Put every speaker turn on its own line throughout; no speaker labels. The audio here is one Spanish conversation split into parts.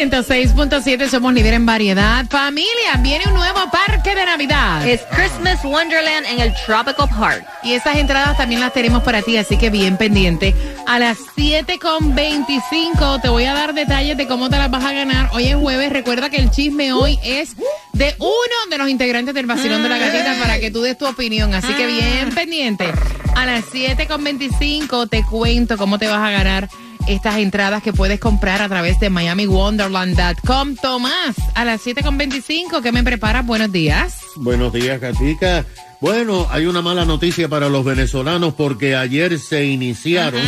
106.7,
somos líder en variedad. Familia, viene un nuevo parque de Navidad.
Es Christmas Wonderland en el Tropical Park.
Y esas entradas también las tenemos para ti, así que bien pendiente. A las 7.25 te voy a dar detalles de cómo te las vas a ganar. Hoy es jueves, recuerda que el chisme hoy es de uno de los integrantes del vacilón de la gatita para que tú des tu opinión. Así que bien pendiente. A las 7.25 te cuento cómo te vas a ganar estas entradas que puedes comprar a través de MiamiWonderland.com. Tomás, a las 7.25, ¿qué me preparas? Buenos días.
Buenos días, Gatica. Bueno, hay una mala noticia para los venezolanos porque ayer se iniciaron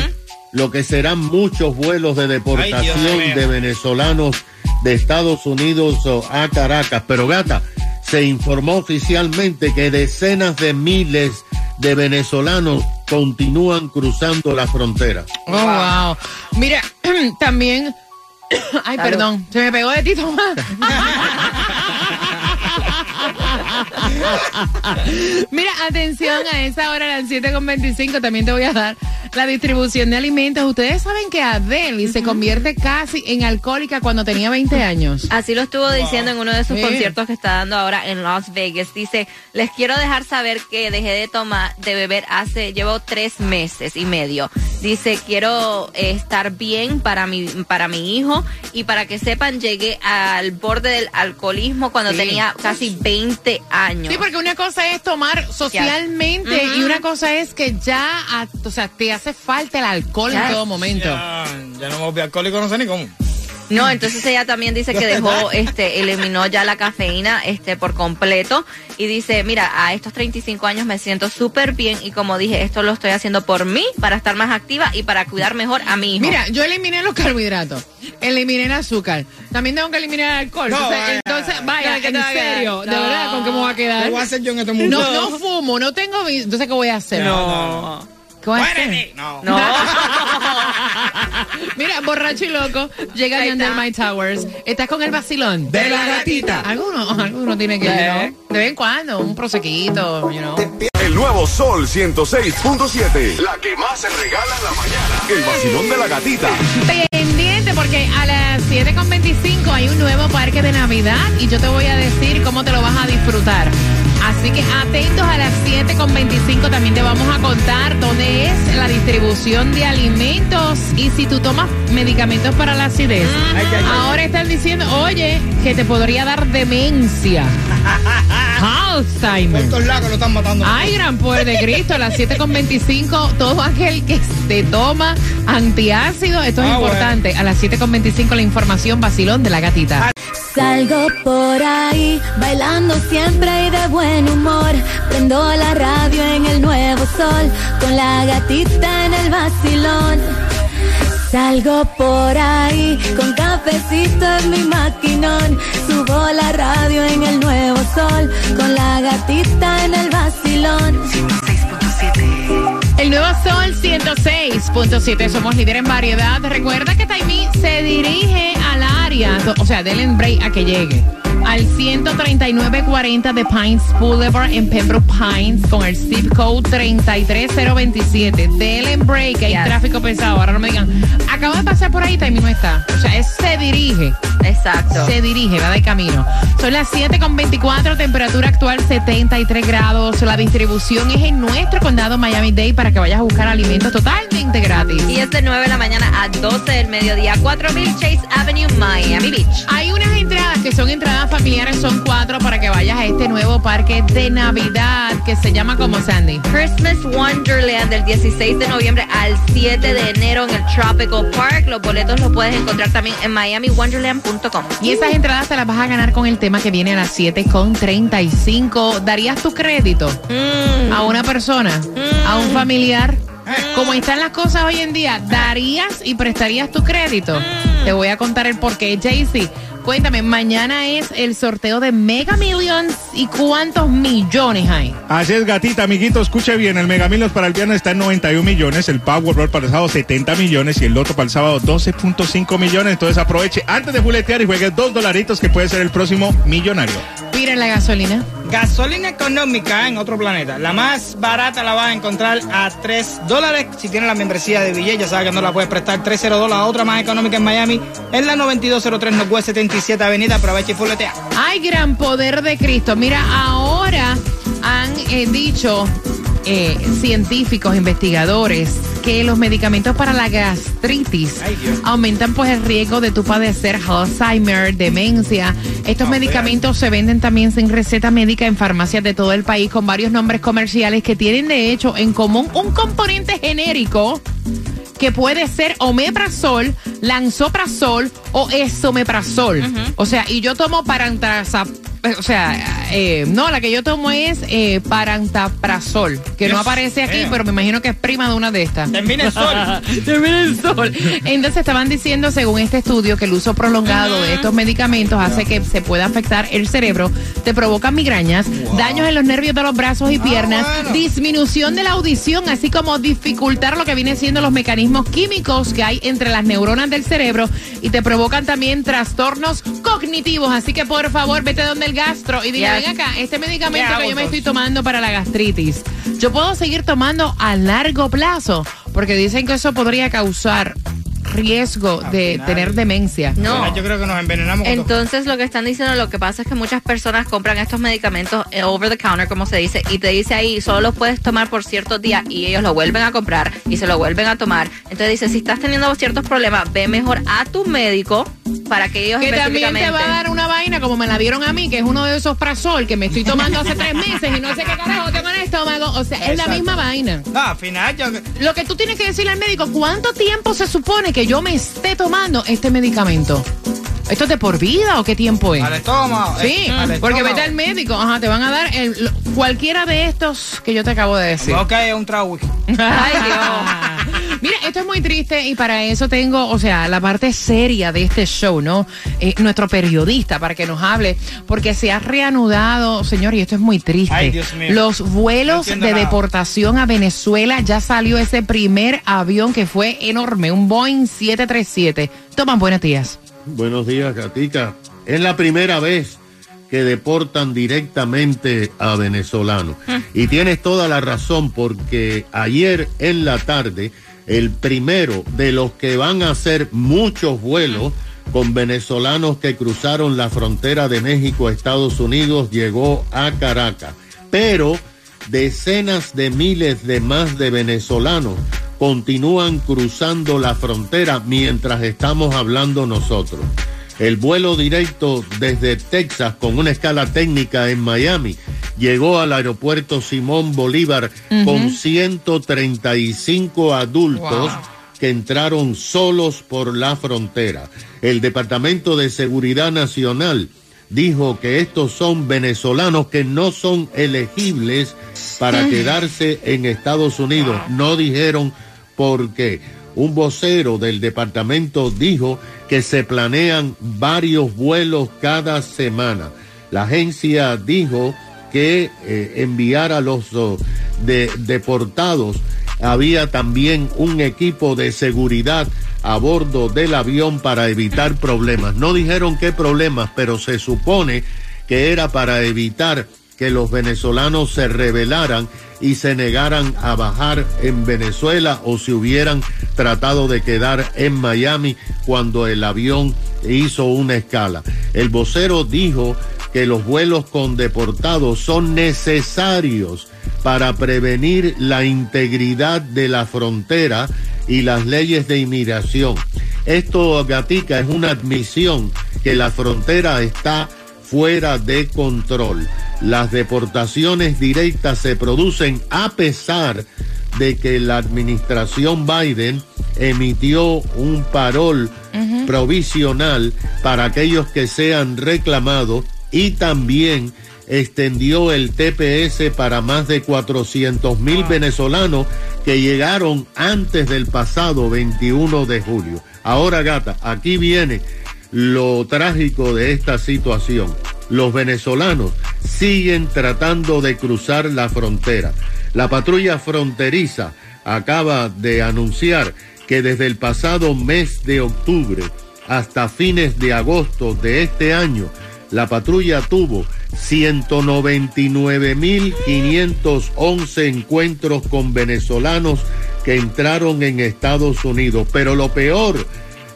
lo que serán muchos vuelos de deportación de venezolanos de Estados Unidos o a Caracas. Pero gata, se informó oficialmente que decenas de miles de venezolanos continúan cruzando la frontera.
Oh, wow. Mira, también. Ay, perdón, se me pegó de ti, Tomás. Mira, atención, a esa hora, a las 7.25, también te voy a dar la distribución de alimentos. Ustedes saben que Adele se convierte casi en alcohólica cuando tenía 20 años.
Así lo estuvo diciendo en uno de sus
Sí.
conciertos que está dando ahora en Las Vegas. Dice, les quiero dejar saber que dejé de tomar, de beber hace, llevo tres meses y medio. Dice, quiero eh, estar bien para mi, para mi hijo y para que sepan, llegué al borde del alcoholismo cuando
Sí.
tenía casi 20 años.
Sí, porque una cosa es tomar socialmente y una cosa es que ya, o sea, te hace falta el alcohol en todo momento.
Ya, ya no me volví alcohólico, no sé ni cómo.
No, entonces ella también dice que dejó, este, eliminó ya la cafeína, este, por completo y dice, mira, a estos 35 años me siento súper bien y como dije, esto lo estoy haciendo por mí, para estar más activa y para cuidar mejor a mi hijo.
Mira, yo eliminé los carbohidratos, eliminé el azúcar, también tengo que eliminar el alcohol.
No,
entonces,
vaya.
entonces, vaya,
No, ¿qué
en serio, de verdad, ¿con qué me voy a quedar?
¿Qué voy a hacer yo en este mundo?
No, no fumo, no tengo... Entonces, ¿qué voy a hacer?
no.
Muérete. No.
No.
Mira, borracho y loco, llega
Ahí
Yandel
está.
My Towers. ¿Estás con el vacilón?
De la gatita.
Alguno, alguno tiene que,
¿Eh?
¿no? De vez en cuando, un prosequito, you know.
El nuevo Sol 106.7. La que más se regala en la mañana. El vacilón de la gatita.
Pendiente porque a las 7.25 hay un nuevo parque de Navidad y yo te voy a decir cómo te lo vas a disfrutar. Así que atentos a las 7.25 también te vamos a contar dónde es la distribución de alimentos y si tú tomas medicamentos para la acidez.
Ay, ay, ay.
Ahora están diciendo, oye, que te podría dar demencia. Alzheimer.
Estos lagos lo están matando.
Ay, gran poder de Cristo, a las 7.25, todo aquel que te toma antiácido, esto es
Ah,
importante. A las 7.25 la información vacilón de la gatita.
Salgo por ahí, bailando siempre y de buen humor. Prendo la radio en el nuevo sol, con la gatita en el vacilón. Salgo por ahí, con cafecito en mi maquinón. Subo la radio en el nuevo sol, con la gatita en el vacilón.
El nuevo Sol 106.7, somos líder en variedad. Recuerda que Taimí se dirige al o sea, denle en break a que llegue. Al 13940 de Pines Boulevard en Pembroke Pines con el zip code 33027. Denle en break, que hay
Yes.
tráfico pesado. Ahora no me digan, acabo de pasar por ahí, Taimí no está. O sea, es se dirige.
Exacto.
Se dirige, va de camino. Son las 7.24, temperatura actual 73 grados. La distribución es en nuestro condado Miami-Dade para que vayas a buscar alimentos totalmente gratis.
Y es de 9 de la mañana a 12 del mediodía, 4000 Chase Avenue, Miami Beach.
Hay unas entradas que son entradas familiares, son cuatro para que vayas a este nuevo parque de Navidad que se llama como Sandy.
Christmas Wonderland del 16 de noviembre al 7 de enero en el Tropical Park. Los boletos los puedes encontrar también en miamiwonderland.com.
Y esas entradas te las vas a ganar con el tema que viene a las 7 con 35. ¿Darías tu crédito
Mm.
a una persona, a un familiar? Como están las cosas hoy en día, ¿darías y prestarías tu crédito? Te voy a contar el porqué. Jaycee, cuéntame, mañana es el sorteo de Mega Millions y cuántos millones hay.
Así es, gatita, amiguito, escuche bien. El Mega Millions para el viernes está en 91 millones, el Powerball para el sábado 70 millones y el Loto para el sábado 12.5 millones. Entonces aproveche antes de juletear y juegue dos dolaritos que puede ser el próximo millonario.
Miren la gasolina.
Gasolina económica en otro planeta. La más barata la vas a encontrar a 3 dólares. Si tienes la membresía de Villay, ya sabes que no la puedes prestar 3 dólares. La otra más económica en Miami es la 9203 Northwest 77 Avenida. Aprovecha y fuletea.
Ay, gran poder de Cristo. Mira, ahora han eh, dicho eh, científicos, investigadores, que los medicamentos para la gastritis
Ay,
aumentan pues el riesgo de tu padecer Alzheimer, demencia. Estos
Ah,
medicamentos se venden también sin receta médica en farmacias de todo el país con varios nombres comerciales que tienen de hecho en común un componente genérico que puede ser omeprazol, lanzoprazol o esomeprazol. O sea, y yo tomo parantrazap o sea, eh, no, la que yo tomo es eh, parantaprazol, que no aparece aquí,
mío.
pero me imagino que es prima de una de estas.
Termina el sol.
Termina el sol. Entonces estaban diciendo, según este estudio, que el uso prolongado de estos medicamentos hace que se pueda afectar el cerebro, te provoca migrañas, daños en los nervios de los brazos y piernas,
bueno.
disminución de la audición, así como dificultar lo que viene siendo los mecanismos químicos que hay entre las neuronas del cerebro y te provocan también trastornos cognitivos. Así que por favor, vete donde el gastro y dile,
Ya.
ven acá, este medicamento
¿Qué
que yo me estoy tomando para la gastritis, yo puedo seguir tomando a largo plazo, porque dicen que eso podría causar riesgo de
final.
tener demencia.
No.
Yo creo que nos envenenamos.
Entonces lo que están diciendo, lo que pasa es que muchas personas compran estos medicamentos eh, over the counter, como se dice, y te dice ahí, solo los puedes tomar por ciertos días y ellos lo vuelven a comprar y se lo vuelven a tomar. Entonces dice, si estás teniendo ciertos problemas, ve mejor a tu médico para que ellos
Que también te va a dar una vaina como me la dieron a mí, que es uno de esos prazol que me estoy tomando hace tres meses y no sé qué carajo tengo en el estómago. O sea, es la misma vaina.
No, al final yo...
Lo que tú tienes que decirle al médico, ¿cuánto tiempo se supone que yo me esté tomando este medicamento? ¿Esto es de por vida o qué tiempo es?
Al estómago.
Sí,
eh, al
porque
estómago.
vete al médico, ajá, te van a dar el- lo- cualquiera de estos que yo te acabo de decir.
Ok, un trago whisky.
Ay, Dios. Mira, esto es muy triste y para eso tengo, o sea, la parte seria de este show, ¿no? Eh, nuestro periodista para que nos hable, porque se ha reanudado, señor, y esto es muy triste.
Ay, Dios mío.
Los vuelos de
nada.
deportación a Venezuela, ya salió ese primer avión que fue enorme, un Boeing 737. Toman buenos días.
Buenos días, Gatica. Es la primera vez que deportan directamente a venezolanos. Y tienes toda la razón porque ayer en la tarde, el primero de los que van a hacer muchos vuelos con venezolanos que cruzaron la frontera de México a Estados Unidos llegó a Caracas. Pero decenas de miles de más de venezolanos continúan cruzando la frontera mientras estamos hablando nosotros. El vuelo directo desde Texas con una escala técnica en Miami llegó al aeropuerto Simón Bolívar con 135 adultos
Wow.
que entraron solos por la frontera. El Departamento de Seguridad Nacional dijo que estos son venezolanos que no son elegibles para quedarse en Estados Unidos. No dijeron por qué. Un vocero del departamento dijo que se planean varios vuelos cada semana. La agencia dijo que eh, enviar a los oh, de- deportados había también un equipo de seguridad a bordo del avión para evitar problemas. No dijeron qué problemas, pero se supone que era para evitar que los venezolanos se rebelaran y se negaran a bajar en Venezuela o se hubieran tratado de quedar en Miami cuando el avión hizo una escala. El vocero dijo que los vuelos con deportados son necesarios para prevenir la integridad de la frontera y las leyes de inmigración. Esto, Gatica, es una admisión que la frontera está fuera de control. Las deportaciones directas se producen a pesar de que la administración Biden emitió un parol provisional para aquellos que sean reclamados y también extendió el TPS para más de 400 mil venezolanos que llegaron antes del pasado 21 de julio. Ahora, gata, aquí viene lo trágico de esta situación. Los venezolanos siguen tratando de cruzar la frontera. La patrulla fronteriza acaba de anunciar que desde el pasado mes de octubre hasta fines de agosto de este año, la patrulla tuvo 199.511 encuentros con venezolanos que entraron en Estados Unidos. Pero lo peor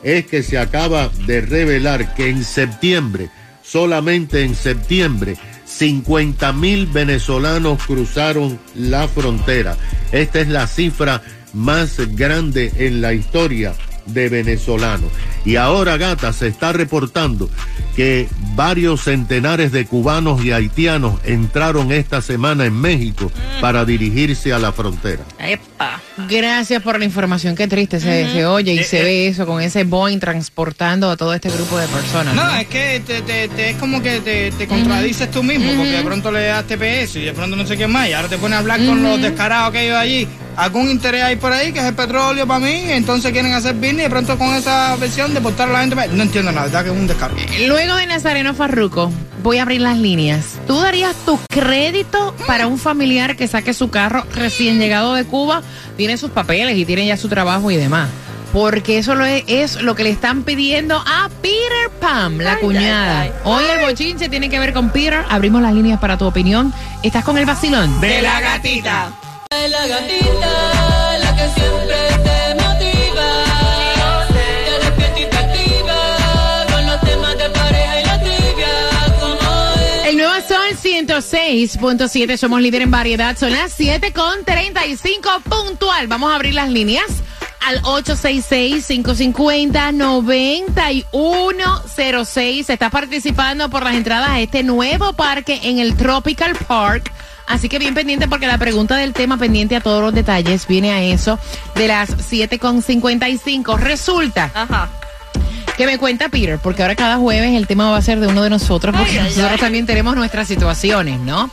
es que se acaba de revelar que en septiembre, solamente en septiembre, 50 mil venezolanos cruzaron la frontera. Esta es la cifra más grande en la historia de venezolanos. Y ahora, gata, se está reportando que varios centenares de cubanos y haitianos entraron esta semana en México para dirigirse a la frontera.
Epa.
Gracias por la información. Qué triste se, se oye y se ve eso con ese Boeing transportando a todo este grupo de personas.
No,
¿no?
es que te, te- te- es como que te, te contradices tú mismo, porque de pronto le das TPS y de pronto no sé qué más, y ahora te pones a hablar con los descarados que hay allí. Algún interés hay por ahí, que es el petróleo para mí, entonces quieren hacer business y de pronto con esa versión de portar a la gente. No entiendo nada, verdad que es un descaro.
Luego de Nazareno Farruco, voy a abrir las líneas. ¿Tú darías tu crédito para un familiar que saque su carro recién llegado de Cuba? Tiene sus papeles y tiene ya su trabajo y demás. Porque eso lo es, es lo que le están pidiendo a Peter Pam, la
Ay,
cuñada.
ay, ay.
Hoy el bochinche tiene que ver con Peter. Abrimos las líneas para tu opinión. ¿Estás con el vacilón?
De la gatita.
La gatita, la que siempre te motiva. Te despierta y te con los temas de pareja y la trivia. Como es.
El nuevo Sol 106.7, somos líder en variedad. Son las 7 con 35 puntual. Vamos a abrir las líneas al 866-550-9106. Estás participando por las entradas a este nuevo parque en el Tropical Park. Así que bien pendiente porque la pregunta del tema pendiente a todos los detalles viene a eso de las 7.55. Resulta
Ajá.
que me cuenta Peter, porque ahora cada jueves el tema va a ser de uno de nosotros, porque
Ay,
nosotros
ay.
también tenemos nuestras situaciones, ¿no?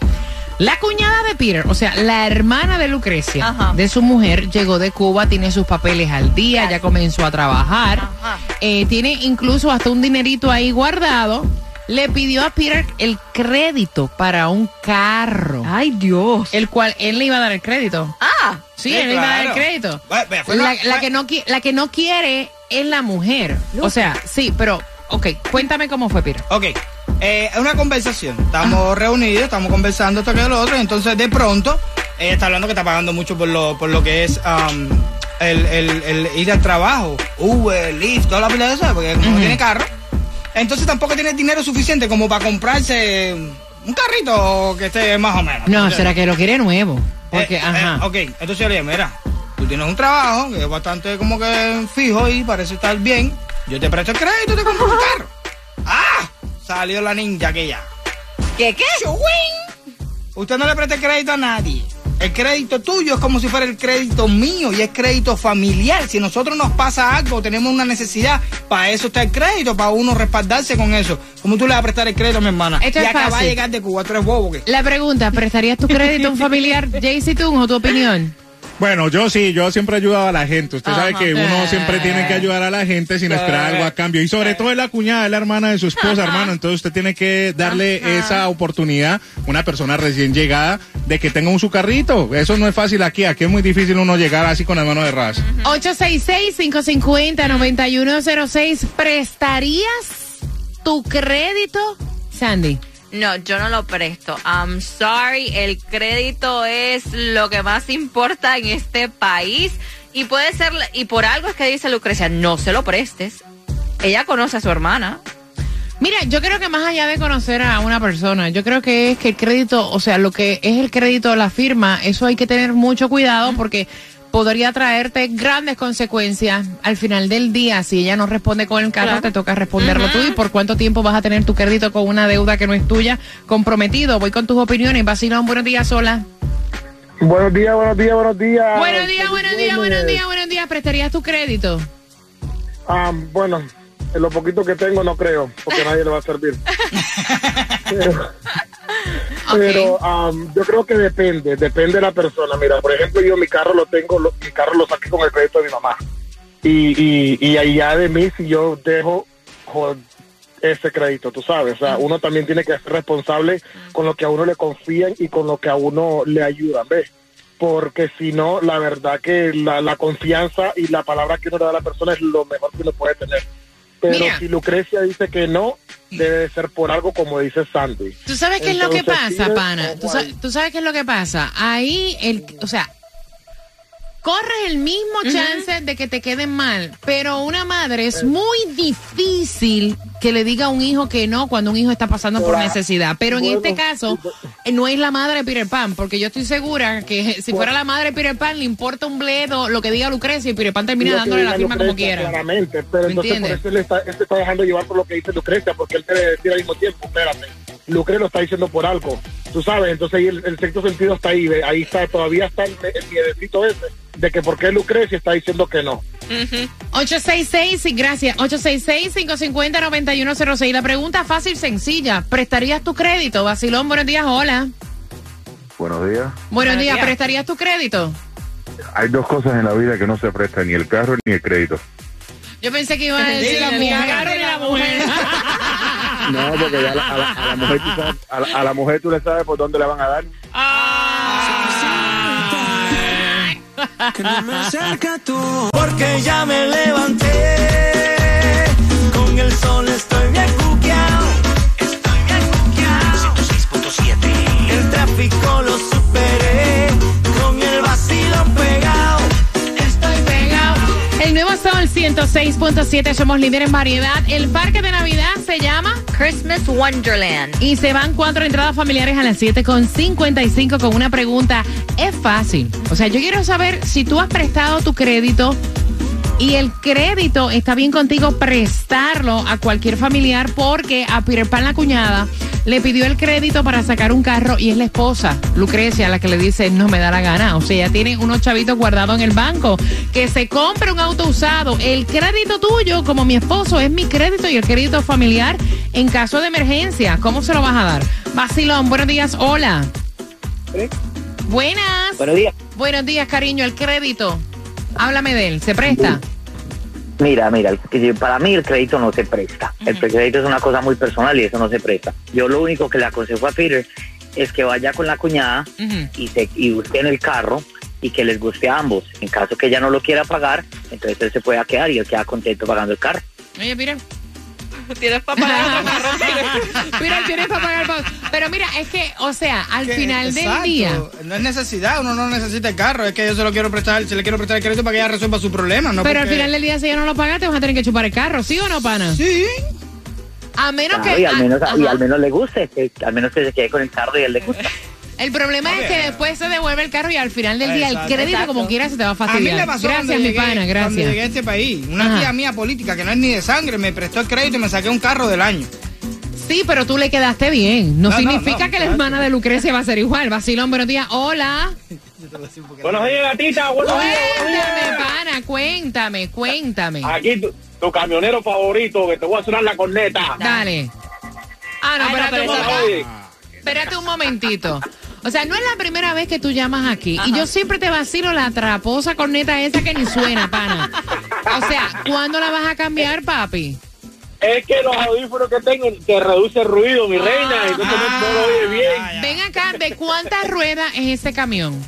La cuñada de Peter, o sea, la hermana de Lucrecia,
Ajá.
de su mujer, llegó de Cuba, tiene sus papeles al día, ya comenzó a trabajar, eh, tiene incluso hasta un dinerito ahí guardado. Le pidió a Peter el crédito para un carro,
Ay, Dios.
el cual él le iba a dar el crédito.
Ah.
Sí,
Sí,
él le iba a dar el crédito. La, que no, qui- la que no quiere es la mujer. O sea, sí, pero, ok, cuéntame cómo fue, Peter.
Ok, eh, es una conversación. Estamos reunidos, estamos conversando esto que lo otro. y Entonces, de pronto, ella está hablando que está pagando mucho por lo, por lo que es um, el, el- el ir al trabajo, Uber, Lyft, toda la pila de eso, porque como no tiene carro. Entonces, tampoco tiene dinero suficiente como para comprarse un carrito que esté más o menos.
No, será que lo quiere nuevo. Porque,
eh, eh,
ajá.
ok, entonces yo le dije, mira, tú tienes un trabajo que es bastante como que fijo y parece estar bien. Yo te presto el crédito y te compro un carro. ¡Ah! Salió la ninja que ya.
¿Qué qué?
Usted no le presta crédito a nadie. El crédito tuyo es como si fuera el crédito mío y es crédito familiar. Si a nosotros nos pasa algo, tenemos una necesidad, para eso está el crédito, para uno respaldarse con eso. ¿Cómo tú le vas a prestar el crédito a mi hermana?
Esto
y
es
acaba de llegar de Cuba, tú eres bobo. ¿qué?
La pregunta, ¿prestarías tu crédito a un familiar, Jaycee Tun, o tu opinión?
Bueno, yo sí, yo siempre he ayudado a la gente. Usted sabe que uno siempre tiene que ayudar a la gente sin esperar algo a cambio. Y sobre todo es la cuñada, es la hermana de su esposa, hermano. Entonces usted tiene que darle esa oportunidad a una persona recién llegada de que tenga un su carrito. Eso no es fácil aquí. Aquí es muy difícil uno llegar así con las manos de ras.
866-550-9106. ¿Prestarías tu crédito, Sandy?
No, yo no lo presto. I'm sorry, el crédito es lo que más importa en este país y puede ser y por algo es que dice Lucrecia, no se lo prestes. Ella conoce a su hermana.
Mira, yo creo que más allá de conocer a una persona, yo creo que es que el crédito, o sea, lo que es el crédito, la firma, eso hay que tener mucho cuidado porque podría traerte grandes consecuencias al final del día. Si ella no responde con el carro,
Claro.
te toca responderlo tú. ¿Y por cuánto tiempo vas a tener tu crédito con una deuda que no es tuya comprometido? Voy con tus opiniones. Vacilón, buenos días, sola.
Buenos días, buenos días, buenos días.
Buenos días, buenos días, buenos días, buenos días. ¿Prestarías tu crédito?
Ah, bueno, en lo poquito que tengo no creo, porque nadie le va a servir. pero am, yo creo que depende, depende de la persona. Mira, por ejemplo, yo mi carro lo tengo, lo- mi carro lo saqué con el crédito de mi mamá. Y, y, y allá de mí, si yo dejo jo- ese crédito, tú sabes, o sea, uno también tiene que ser responsable con lo que a uno le confían y con lo que a uno le ayudan, ¿ves? Porque si no, la verdad que la, la confianza y la palabra que uno le da a la persona es lo mejor que uno puede tener. Pero
Mira.
si Lucrecia dice que no, debe de ser por algo como dice Sandy.
¿Tú sabes qué es lo que pasa,
sí,
pana? ¿Tú, sa- tú sabes qué es lo que pasa? Ahí, el, o sea, corres el mismo chance de que te queden mal, pero una madre es muy difícil que le diga a un hijo que no cuando un hijo está pasando por necesidad. Pero en
Bueno,
este caso, eh, no es la madre de Peter Pan, porque yo estoy segura que si fuera la madre de Peter Pan, le importa un bledo lo que diga Lucrecia y Peter Pan termina dándole la firma como quiera.
Claramente, pero
¿Me
entonces por eso él está, él se está dejando llevar por lo que dice Lucrecia, porque él debe decir al mismo tiempo, espérate, Lucrecia lo está diciendo por algo, tú sabes, entonces ahí el, el sexto sentido está ahí, ahí está, todavía está el, el miedecito ese, de que por qué Lucrecia está diciendo que no.
866, y gracias, 866-550-9106. La pregunta fácil, sencilla. ¿Prestarías tu crédito? Basilón, buenos días, hola.
Buenos días.
Buenos días, ¿prestarías tu crédito?
Hay dos cosas en la vida que no se prestan, ni el carro ni el crédito.
Yo pensé que iba a
Sí,
decir
la
ni
mujer.
ni la mujer.
No, porque ya a la, a la- a la mujer, a, la, a la mujer tú le sabes por dónde le van a dar.
Que no me acerca tú. Porque ya me levanté. Con el sol estoy bien cuqueado. Estoy bien cuqueado. 106.7. El tráfico lo
Sol 106.7, somos líderes en variedad. El parque de Navidad se llama
Christmas Wonderland.
y se van cuatro entradas familiares a las 7.55 con una pregunta. Es fácil. O sea, yo quiero saber si tú has prestado tu crédito y el crédito está bien contigo prestarlo a cualquier familiar porque a Peter Pan la cuñada le pidió el crédito para sacar un carro y es la esposa, Lucrecia, la que le dice no me da la gana. O sea, ya tiene unos chavitos guardados en el banco. Que se compre un auto usado. El crédito tuyo, como mi esposo, es mi crédito y el crédito familiar en caso de emergencia. ¿Cómo se lo vas a dar? Vacilón, buenos días, hola. Buenas.
Buenos días.
Buenos días, cariño, el crédito. Háblame de él, ¿se presta?
Mira, mira, que para mí el crédito no se presta. El crédito es una cosa muy personal y eso no se presta. Yo lo único que le aconsejo a Peter es que vaya con la cuñada y, se, y busquen el carro y que les guste a ambos. En caso que ella no lo quiera pagar, entonces él se pueda quedar y él queda contento pagando el carro.
Oye, mira.
Tienes para pagar otro carro.
Mira, tienes para pagar. pa- Pero mira, es que, o sea, al
Que-
final
exacto,
del día.
No es necesidad, uno no necesita el carro, es que yo se lo quiero prestar, se le quiero prestar el crédito para que ella resuelva su problema, ¿no?
pero al final del día, si ella no lo paga, te vas a tener que chupar el carro, ¿sí o no, pana?
Sí.
A menos
Claro,
que.
y al menos, y
ajá.
al menos le guste, que, al menos que se quede con el carro y a él le gusta.
El problema es que después se devuelve el carro y al final del día
Exacto.
el crédito,
Exacto.
como quiera, se te va a
A mí
fastidiar.
le pasó
gracias, mi
llegué,
pana,
Cuando
gracias.
llegué a este país, una
Ajá.
tía mía política que no es ni de sangre me prestó el crédito y me saqué un carro del año.
Sí, pero tú le quedaste bien. No, significa
no,
que la hermana de Lucrecia va a ser igual. Vacilón, buenos días. Hola.
Buenos días, gatita. Buenos días. buenos días.
Cuéntame, pana, cuéntame, cuéntame.
Aquí tu, tu camionero favorito, que te voy a sonar la corneta.
Dale. Ah, no,
Ay, no,
espérate,
pero
un.
Oye,
espérate un momentito. O sea, no es la primera vez que tú llamas aquí. Y yo siempre te vacilo la traposa corneta esa que ni suena, pana. O sea, ¿cuándo la vas a cambiar, papi?
es que los audífonos que tengo te reduce el ruido, mi reina, entonces no, no lo oye bien.
Ven acá, ¿de cuántas ruedas es ese camión?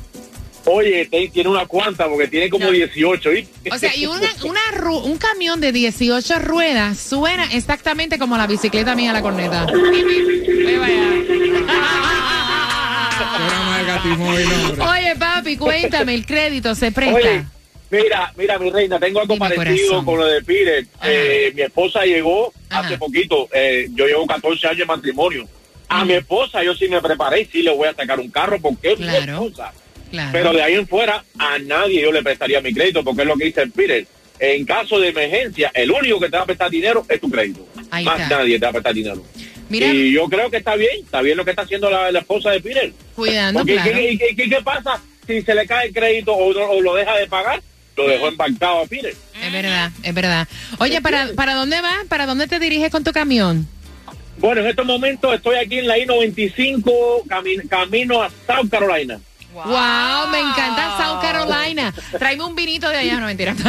Oye, te- tiene una cuanta porque tiene como 18, ¿viste?
O sea, y una, una ru- un camión de 18 ruedas suena exactamente como la bicicleta mía, la corneta. Ve vaya. Oye, papi, cuéntame, el crédito se presta.
Oye, mira, mira, mi reina, tengo algo
Dime,
parecido
corazón.
con lo de Peter. Eh, mi esposa llegó
Ajá.
hace poquito, eh, yo llevo 14 años de matrimonio. A mi esposa yo sí me preparé y sí le voy a sacar un carro porque es
Claro.
mi esposa.
Claro.
Pero de ahí en fuera, a nadie yo le prestaría mi crédito, porque es lo que dice el Peter. En caso de emergencia, el único que te va a prestar dinero es tu crédito.
Ahí
Más
está.
nadie te va a prestar dinero.
Mira,
Y yo creo que está bien, está bien lo que está haciendo la, la esposa de Peter.
cuidando,
Porque
claro.
¿qué, qué- qué- qué pasa si se le cae el crédito o, no- o lo deja de pagar? Lo dejó embarcado a Peter.
Es verdad, es verdad. Oye, ¿para, ¿para dónde vas? ¿Para dónde te diriges con tu camión?
Bueno, en estos momentos estoy aquí en la I-95, cami- camino a South Carolina.
Wow. me encanta South Carolina. Tráeme un vinito de allá, no mentira.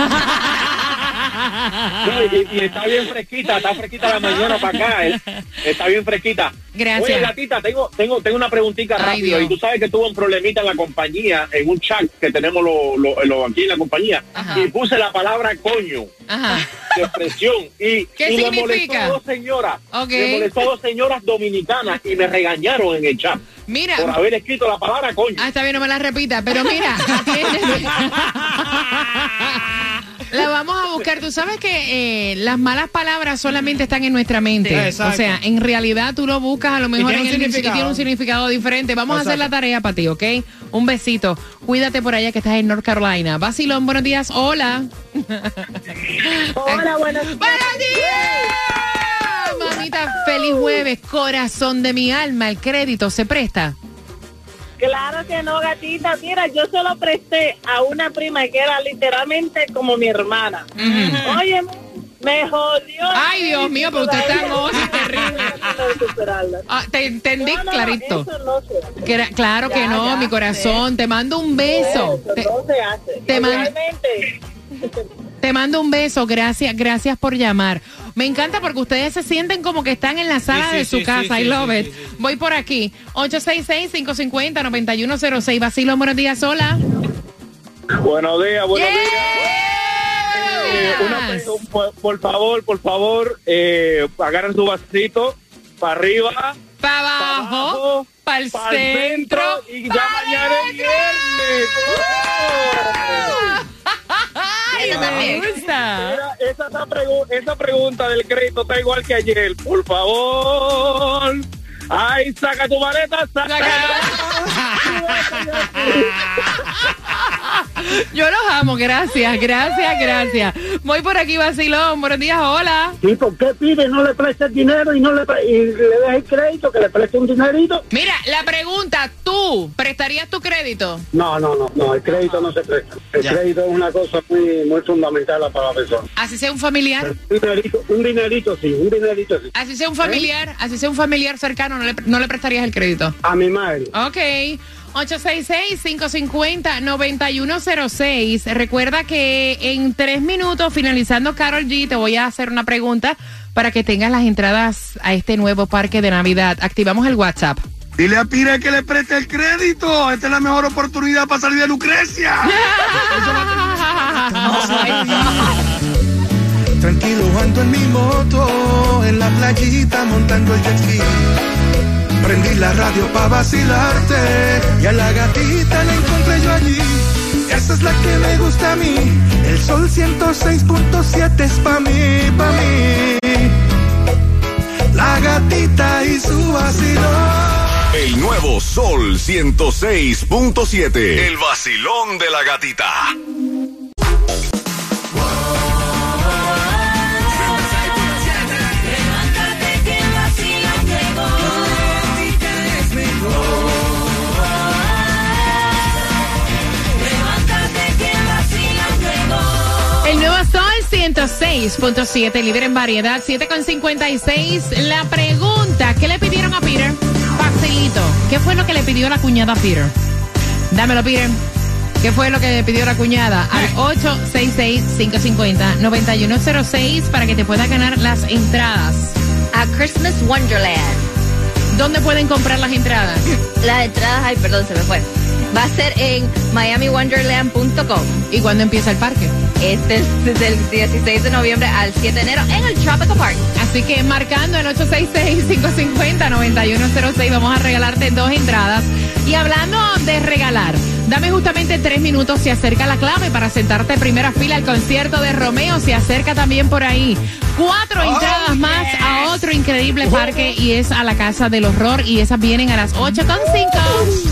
No, y, y está bien fresquita, está fresquita la mañana para acá. eh. Está bien fresquita.
Gracias.
Oye, gatita, tengo, tengo, tengo una preguntita rápido. Y tú sabes que tuve un problemita en la compañía, en un chat que tenemos lo, lo- lo- aquí en la compañía.
Ajá.
Y puse la palabra coño
Ajá.
de expresión. Y,
¿Qué
y le
significa?
molestó a dos señoras.
Ok.
Le molestó a dos señoras dominicanas y me regañaron en el chat
Mira.
por haber escrito la palabra coño.
Ah, está bien, no me la repita, pero mira. La vamos a buscar. Tú sabes que eh, las malas palabras solamente están en nuestra mente.
Sí,
o sea, en realidad tú lo buscas a lo mejor
tiene
en
un
el
significado.
y tiene un significado diferente. Vamos a hacer la tarea para ti, ¿ok? Un besito. Cuídate por allá que estás en North Carolina. Basilón, buenos días. Hola.
Hola, buenos
¡Buenos días! Mamita, feliz jueves. Corazón de mi alma. El crédito se presta.
Claro que no, gatita. Mira, yo se lo presté a una prima que era literalmente como mi hermana. Oye, me jodió.
Ay, Dios mío, pero usted está
no
terrible. Ah, te entendí
No, no,
clarito.
no.
Que claro que no,
ya
mi corazón. Te mando un beso.
Eso
Te,
se hace.
te man-
Realmente.
te mando un beso. Gracias, gracias por llamar. Me encanta porque ustedes se sienten como que están en la sala
sí,
de su
sí,
casa.
sí,
I love
sí,
it.
sí, sí.
Voy por aquí. 866-550-9106. Vacilo, buenos días. Hola.
Buenos días, buenos
Yeah.
días. Eh, una por, por favor, por favor, eh, agarren su vasito para arriba,
Para abajo, para el
para el
centro.
centro y ya mañana es viernes.
¡Ay, me gusta!
Mira, esa, esa pregu- esa pregunta del crédito está igual que ayer. Por favor. Ay, saca tu maleta, saca.
Yo los amo, gracias, gracias, gracias. Voy por aquí, Vacilón. Buenos días, hola.
¿Y por qué pide no le presta el dinero y no le, y le el crédito, que le preste un dinerito?
Mira, la pregunta, ¿tú prestarías tu crédito?
No, no, no, no, el crédito no se presta. El
Ya.
crédito es una cosa muy, muy fundamental para la persona.
Así sea un familiar,
Un dinerito, un dinerito sí, un dinerito sí.
así sea un familiar, así sea un familiar cercano, no le, no le prestarías el crédito.
A mi madre.
Ok. 866-550-9106. Recuerda que en tres minutos, finalizando Carol G, te voy a hacer una pregunta para que tengas las entradas a este nuevo parque de Navidad. Activamos el WhatsApp.
Dile a Pire que le preste el crédito. Esta es la mejor oportunidad para salir de Lucrecia.
Tranquilo ando en mi moto, en la playita montando el jet ski. Prendí la radio pa' vacilarte y a la gatita la encontré yo allí. Esa es la que me gusta a mí. El sol 106.7 es pa' mí, pa' mí. La gatita y su vacilón.
El nuevo Sol 106.7. El vacilón de la gatita.
106.7, líder en variedad, 7.56. La pregunta, ¿qué le pidieron a Peter? Facilito. ¿Qué fue lo que le pidió la cuñada a Peter? Dámelo, Peter. ¿Qué fue lo que le pidió la cuñada? Al 866-550-9106 para que te puedas ganar las entradas.
A Christmas Wonderland.
¿Dónde pueden comprar las entradas?
Las entradas, ay, perdón, se me fue. Va a ser en miamiwonderland.com.
¿Y cuándo empieza el parque?
Este es del 16 de noviembre al 7 de enero en el Tropical Park.
Así que marcando el 866-550-9106 vamos a regalarte dos entradas. Y hablando de regalar, dame justamente tres minutos, se acerca la clave para sentarte en primera fila al concierto de Romeo, se acerca también por ahí. Cuatro entradas más a otro increíble parque y es a la Casa del Horror y esas vienen a las 8.5.